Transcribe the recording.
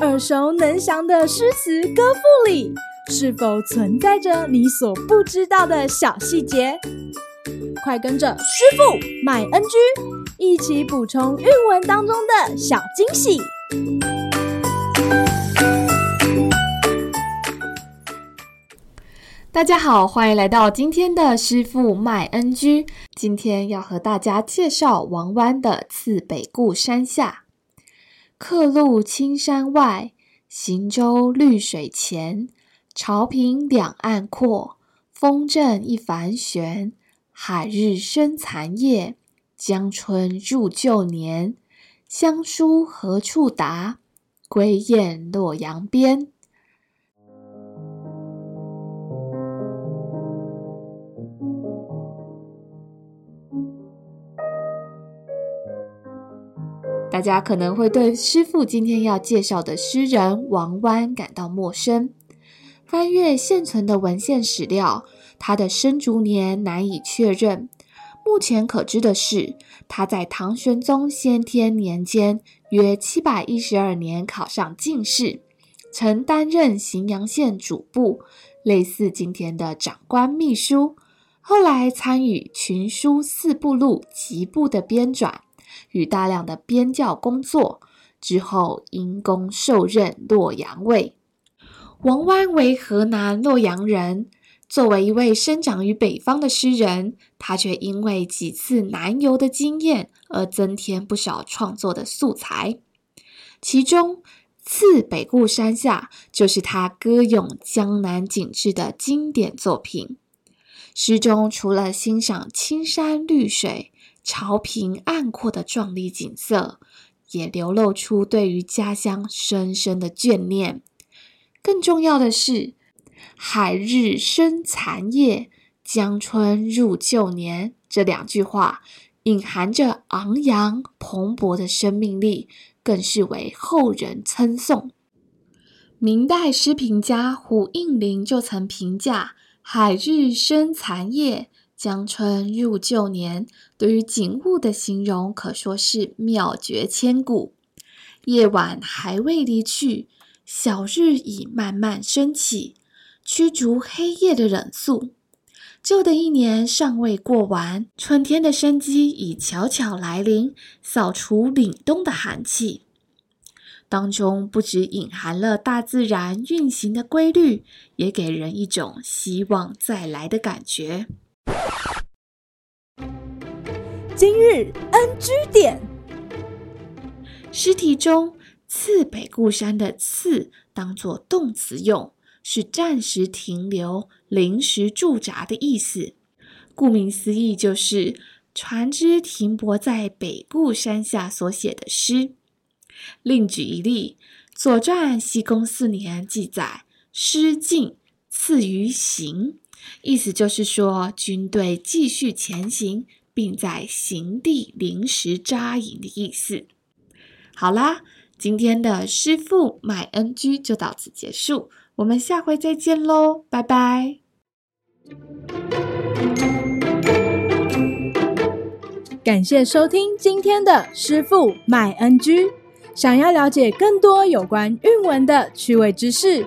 耳熟能详的诗词歌赋里，是否存在着你所不知道的小细节？快跟着师傅麦恩居一起补充韵文当中的小惊喜！大家好，欢迎来到今天的师傅麦恩居。今天要和大家介绍王湾的《次北固山下》。客路青山外，行舟绿水前。潮平两岸阔，风正一帆悬。海日生残夜，江春入旧年。乡书何处达？归雁洛阳边。大家可能会对师父今天要介绍的诗人王湾感到陌生。翻阅现存的文献史料，他的生卒年难以确认。目前可知的是，他在唐玄宗先天年间，约七百一十二年考上进士，曾担任荥阳县主簿，类似今天的长官秘书。后来参与《群书四部录》集部的编纂。与大量的编校工作之后，因功受任洛阳尉。王湾为河南洛阳人，作为一位生长于北方的诗人，他却因为几次南游的经验而增添不少创作的素材。其中，《次北固山下》就是他歌咏江南景致的经典作品。诗中除了欣赏青山绿水，潮平岸阔的壮丽景色，也流露出对于家乡深深的眷恋。更重要的是，“海日生残夜，江春入旧年”这两句话，隐含着昂扬蓬勃的生命力，更是为后人称颂。明代诗评家胡应麟就曾评价“海日生残夜”。江春入旧年，对于景物的形容可说是妙绝千古。夜晚还未离去，小日已慢慢升起，驱逐黑夜的冷肃。旧的一年尚未过完，春天的生机已悄悄来临，扫除凛冬的寒气。当中不只隐含了大自然运行的规律，也给人一种希望再来的感觉。今日 NG 点，诗题中“次北固山”的“次”当作动词用，是暂时停留、临时驻扎的意思。顾名思义，就是船只停泊在北固山下所写的诗。另举一例，《左传》西公四年记载：“诗进，次于行。”意思就是说，军队继续前行，并在行地临时扎营的意思。好啦，今天的师傅麦恩居就到此结束，我们下回再见喽，拜拜。感谢收听今天的师傅麦恩居。想要了解更多有关韵文的趣味知识，